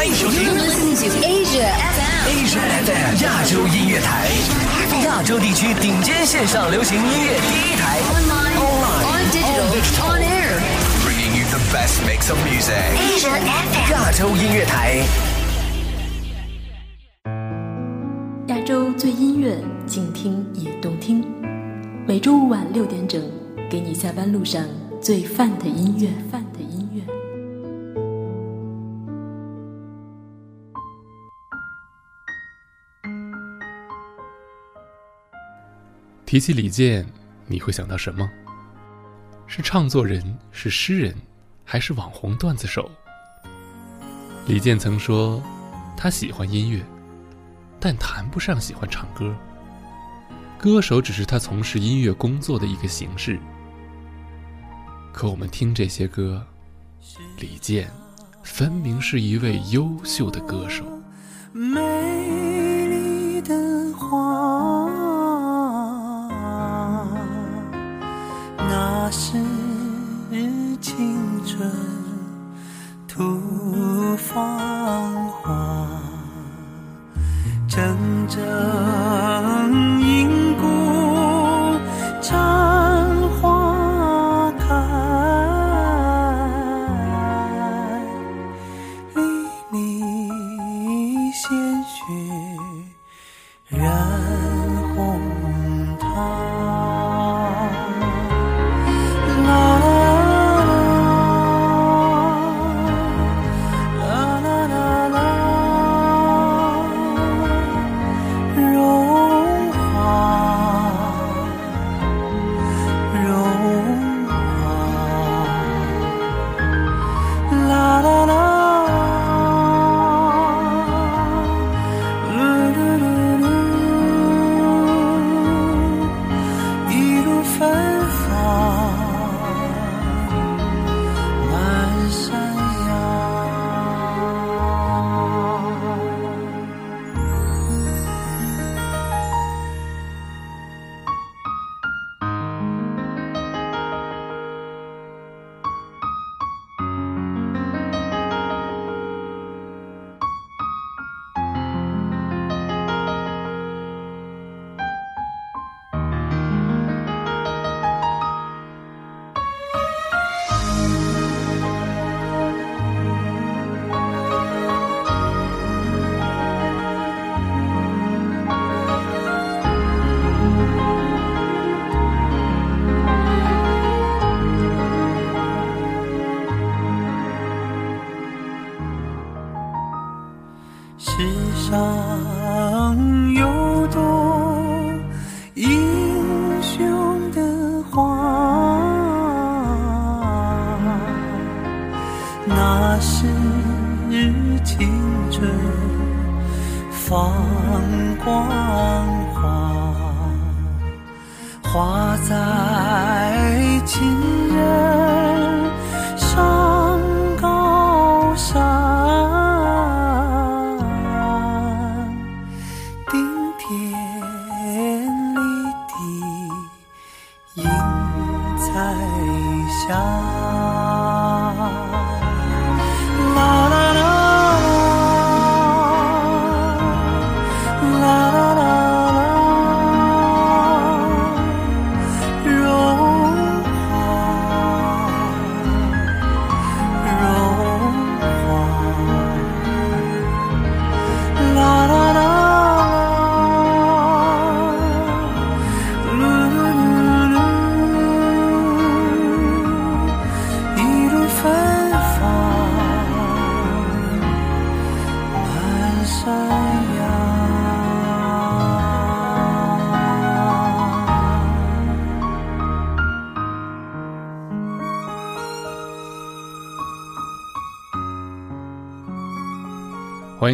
欢迎收听 Asia FM. Asia FM 亚洲音乐台，亚洲地区顶尖线上流行音乐第一台 Online, Online, on digital, on air. bringing you the best mix of music。Asia FM. 亚洲音乐台，亚洲最音乐，静听也动听。每周五晚六点整，给你下班路上最范的音乐。范的音乐。提起李健，你会想到什么？是唱作人，是诗人，还是网红段子手？李健曾说，他喜欢音乐，但谈不上喜欢唱歌。歌手只是他从事音乐工作的一个形式。可我们听这些歌，李健分明是一位优秀的歌手。芳华，真正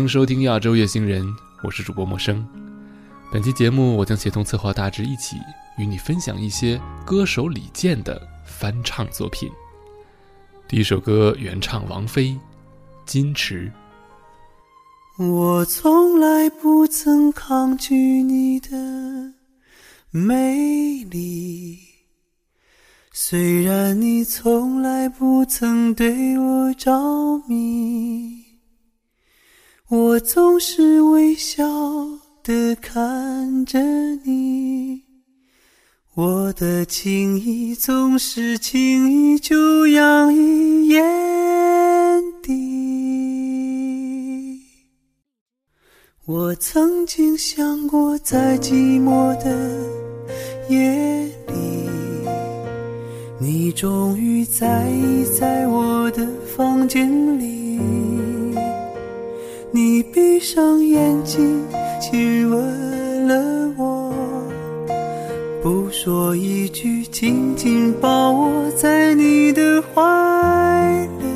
收听亚洲乐星人，我是主播陌生。本期节目我将协同策划大志一起与你分享一些歌手李健的翻唱作品。第一首歌原唱王菲，《矜持》。我从来不曾抗拒你的美丽，虽然你从来不曾对我着迷，我总是微笑的看着你，我的情意总是轻易就洋溢眼底。我曾经想过，在寂寞的夜里，你终于在意在我的房间里。你闭上眼睛，亲吻了我，不说一句，紧紧抱我在你的怀里。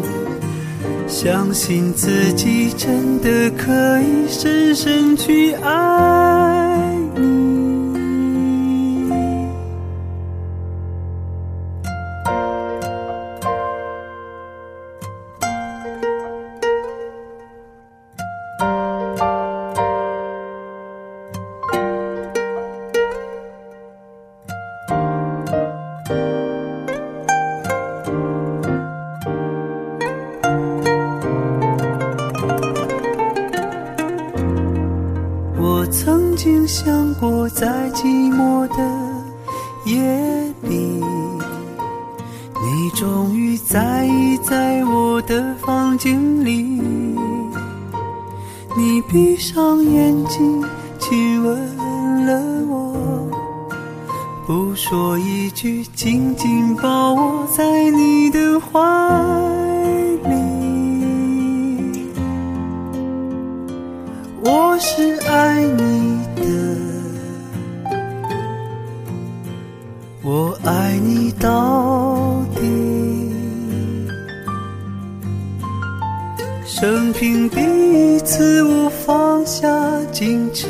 相信自己真的可以深深去爱。不说一句，紧紧抱我在你的怀里。我是爱你的，我爱你到底。生平第一次，我放下矜持，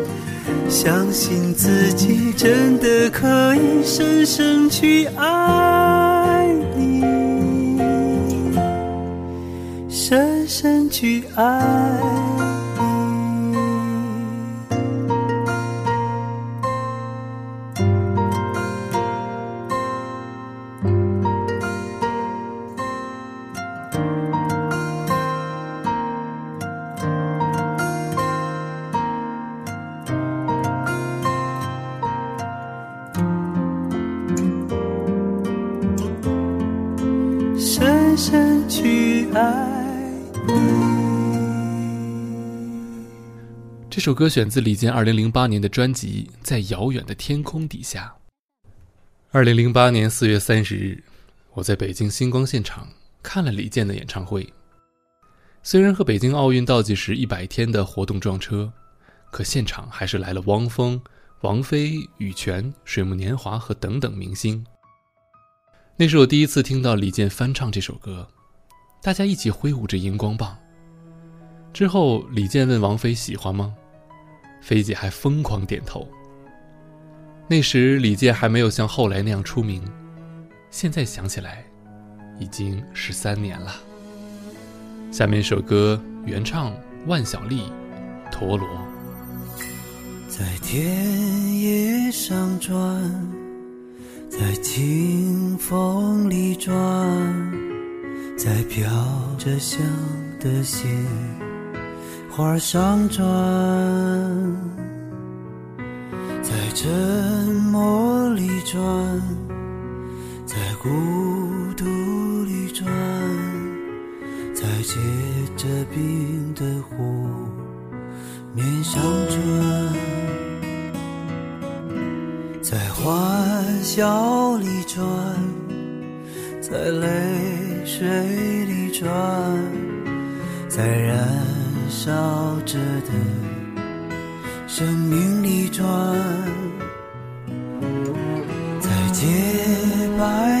相信自己真的可以深深去爱你，深深去爱。这首歌选自李健2008年的专辑《在遥远的天空底下》。2008年4月30日，我在北京星光现场看了李健的演唱会。虽然和北京奥运倒计时一百天的活动撞车，可现场还是来了汪峰、王菲、羽泉、水木年华和等等明星。那是我第一次听到李健翻唱这首歌，大家一起挥舞着荧光棒。之后，李健问王菲喜欢吗？菲姐还疯狂点头。那时李健还没有像后来那样出名，现在想起来，已经十三年了。下面一首歌原唱万晓利，《陀螺》。在田野上转，在清风里转，在飘着香的线花上转，在沉默里转，在孤独里转，在结着冰的湖面上转。在欢笑里转，在泪水里转，在燃笑着的生命里转，在洁白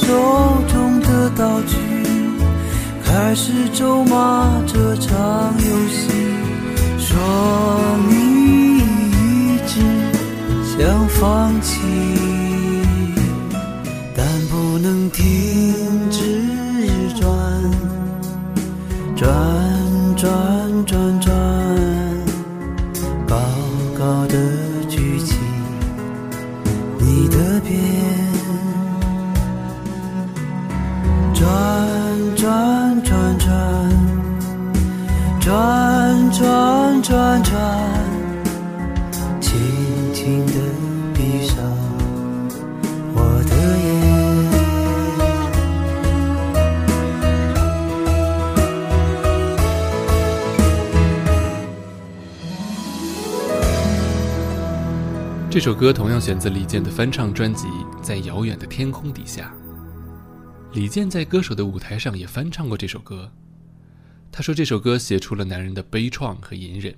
手中的道具，开始咒骂这场游戏，说你一直想放弃。但不能停止转，转转这首歌同样选自李健的翻唱专辑《在遥远的天空底下》。李健在歌手的舞台上也翻唱过这首歌。他说这首歌写出了男人的悲怆和隐忍。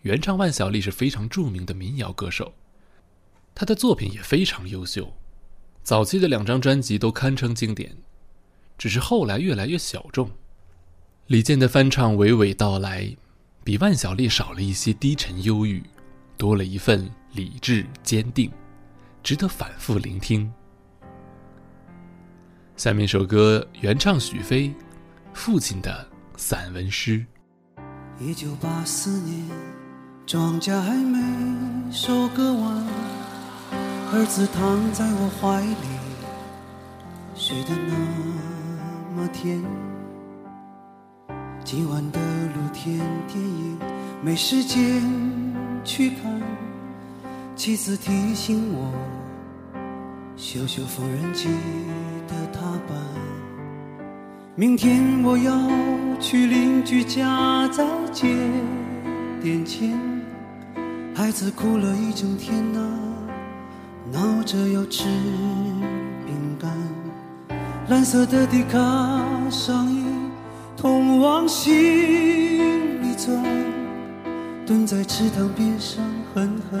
原唱万晓利是非常著名的民谣歌手，他的作品也非常优秀，早期的两张专辑都堪称经典，只是后来越来越小众。李健的翻唱娓娓道来，比万晓利少了一些低沉忧郁，多了一份理智坚定，值得反复聆听。下面一首歌原唱许飞，父亲的散文诗。一九八四年，庄稼还没收割完，儿子躺在我怀里，睡得那么甜。今晚的露天电影没时间去看，妻子提醒我修修缝纫机的踏板。明天我要去邻居家再借点钱，孩子哭了一整天呐、闹着要吃饼干。蓝色的迪卡上衣通往心里钻，蹲在池塘边上狠狠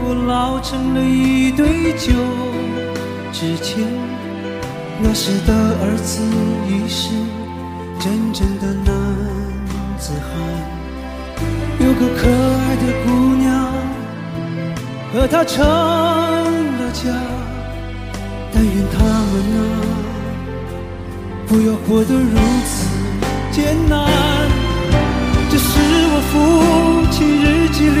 我老成了一堆旧纸钱。那时的儿子已是真正的男子汉，有个可爱的姑娘。和他成了家，但愿他们啊，不要活得如此艰难。这是我父亲日记里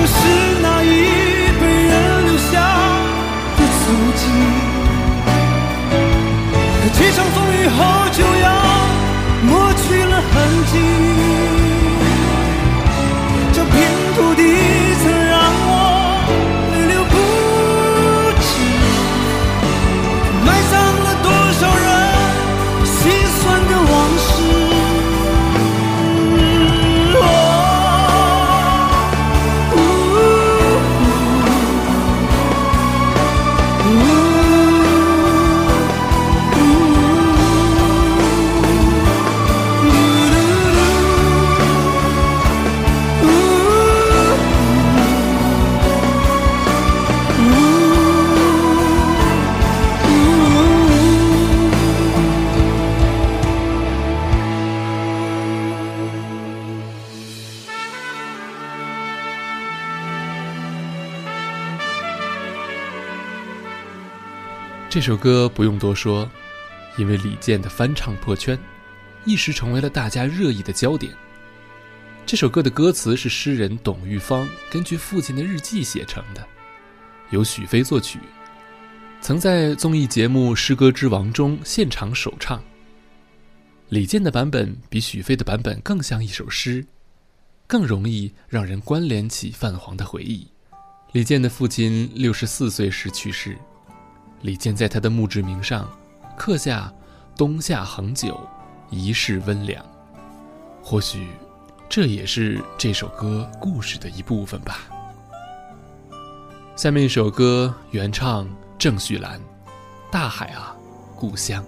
我是那一辈人留下的足迹，可几场风雨后就要抹去了痕迹。这首歌不用多说，因为李健的翻唱破圈，一时成为了大家热议的焦点。这首歌的歌词是诗人董玉芳根据父亲的日记写成的，由许飞作曲，曾在综艺节目《诗歌之王》中现场首唱。李健的版本比许飞的版本更像一首诗，更容易让人关联起泛黄的回忆。李健的父亲六十四岁时去世。李健在他的墓志铭上刻下“冬夏恒久，一世温凉”。或许，这也是这首歌故事的一部分吧。下面一首歌，原唱郑绪岚，《大海啊，故乡》。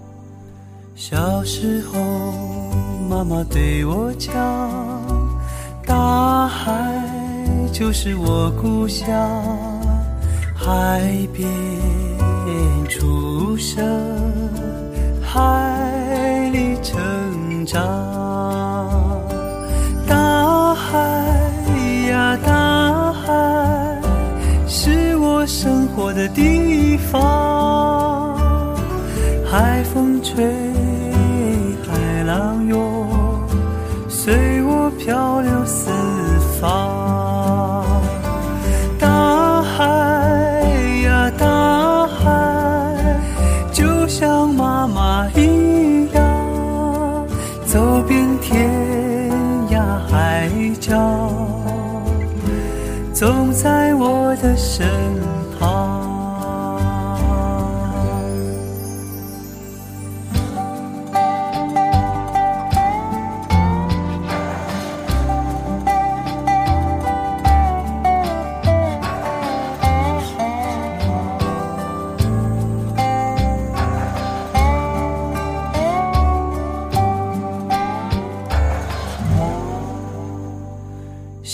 小时候，妈妈对我讲，大海就是我故乡，海边出生，海里成长。大海呀，大海，是我生活的地方，海风吹。海浪涌，随我漂流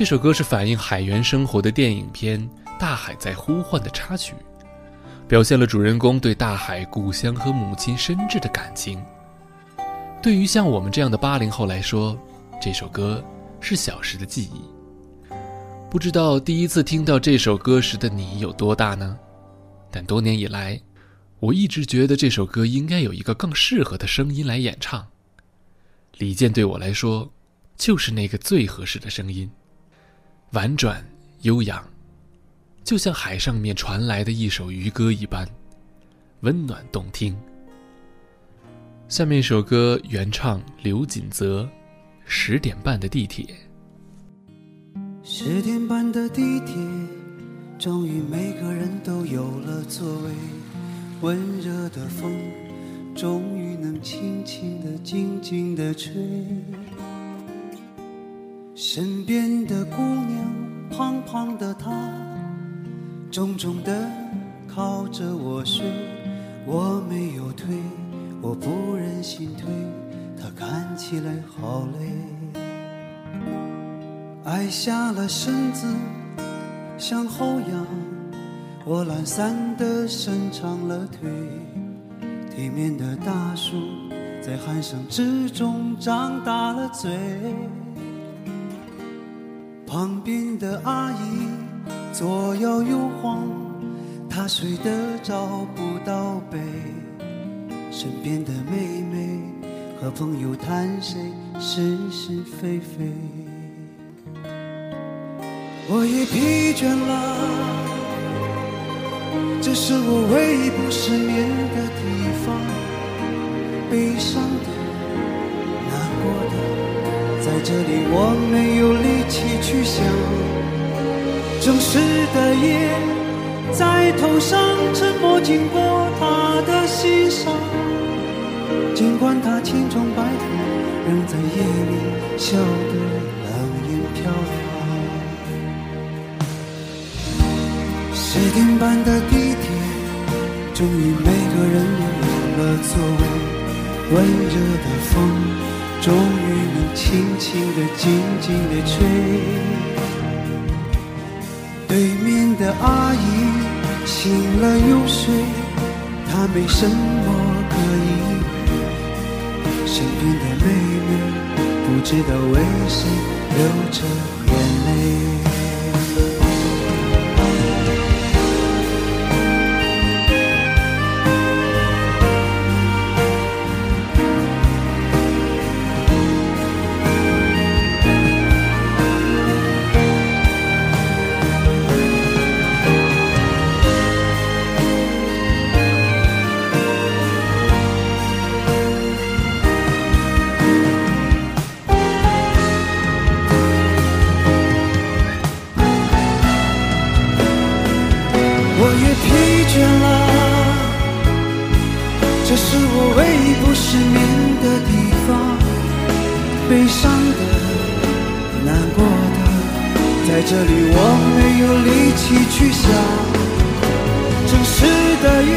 这首歌是反映海员生活的电影片《大海在呼唤》的插曲，表现了主人公对大海、故乡和母亲深挚的感情。对于像我们这样的八零后来说，这首歌是小时的记忆。不知道第一次听到这首歌时的你有多大呢？但多年以来，我一直觉得这首歌应该有一个更适合的声音来演唱。李健对我来说，就是那个最合适的声音。婉转悠扬，就像海上面传来的一首渔歌一般，温暖动听。下面一首歌原唱刘锦泽，《十点半的地铁》。十点半的地铁，终于每个人都有了座位，温热的风，终于能轻轻地、静静地吹。身边的姑娘，胖胖的她，重重的靠着我睡，我没有推，我不忍心推，她看起来好累。矮下了身子，向后仰，我懒散的伸长了腿。体面的大叔在鼾声之中张大了嘴。旁边的阿姨左摇右晃，她睡得找不到北。身边的妹妹和朋友谈谁是是非非。我也疲倦了，这是我唯一不失眠的地方。悲伤的，难过的，在这里我没有力气去想。城市的夜在头上，沉默经过他的心上。尽管他千疮百孔，仍在夜里笑得冷眼漂亮。十点半的地铁，终于每个人拥有了座位。温热的风，终于能轻轻地、静静地吹。对面的阿姨醒了又睡，她没什么可以。身边的妹妹不知道为谁流着失眠的地方悲伤的、难过的，在这里我没有力气去想。城市的夜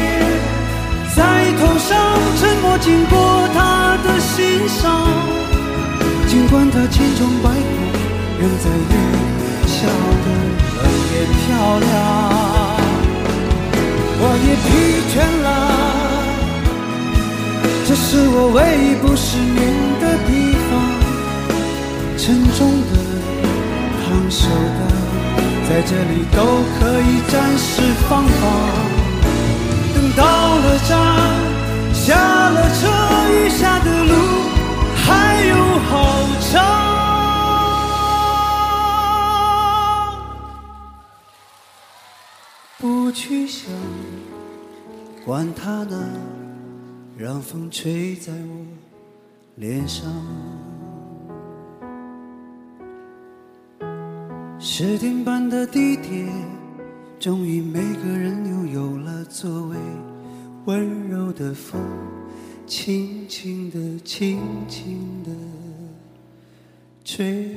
在头上，沉默经过他的心上。尽管他千疮百孔，仍在夜里笑得冷眼漂亮。我也疲倦了，这是我唯一不失眠的地方。沉重的、烫手的，在这里都可以暂时放放。等到了站，下了车，余下的路还有好长。不去想，管他呢，让风吹在我脸上。十点半的地铁，终于每个人又有了座位。温柔的风，轻轻地、轻轻地吹。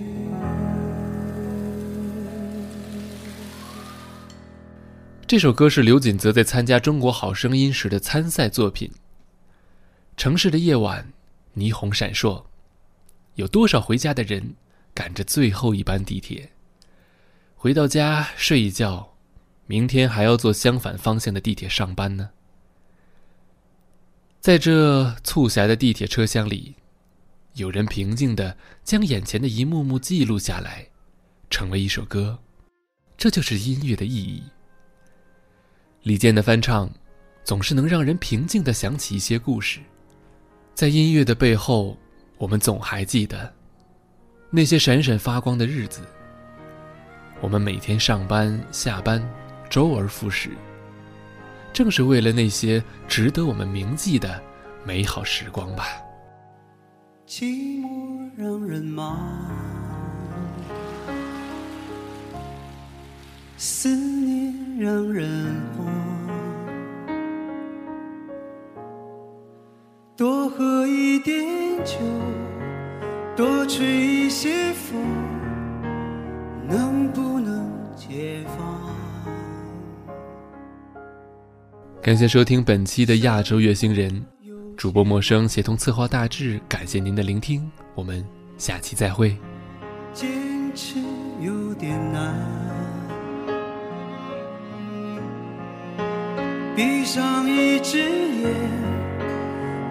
这首歌是刘锦泽在参加《中国好声音》时的参赛作品。城市的夜晚，霓虹闪烁，有多少回家的人赶着最后一班地铁？回到家睡一觉，明天还要坐相反方向的地铁上班呢。在这促狭的地铁车厢里，有人平静的将眼前的一幕幕记录下来，成为一首歌。这就是音乐的意义。李健的翻唱，总是能让人平静的想起一些故事。在音乐的背后，我们总还记得那些闪闪发光的日子。我们每天上班下班，周而复始，正是为了那些值得我们铭记的美好时光吧。寂寞让人忙，思念让人慌，多喝一点酒，多吹一些风，能不能解放？感谢收听本期的亚洲月星人，主播陌生协同策划大致，感谢您的聆听，我们下期再会。坚持有点难，闭上一只眼，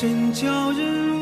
真叫人。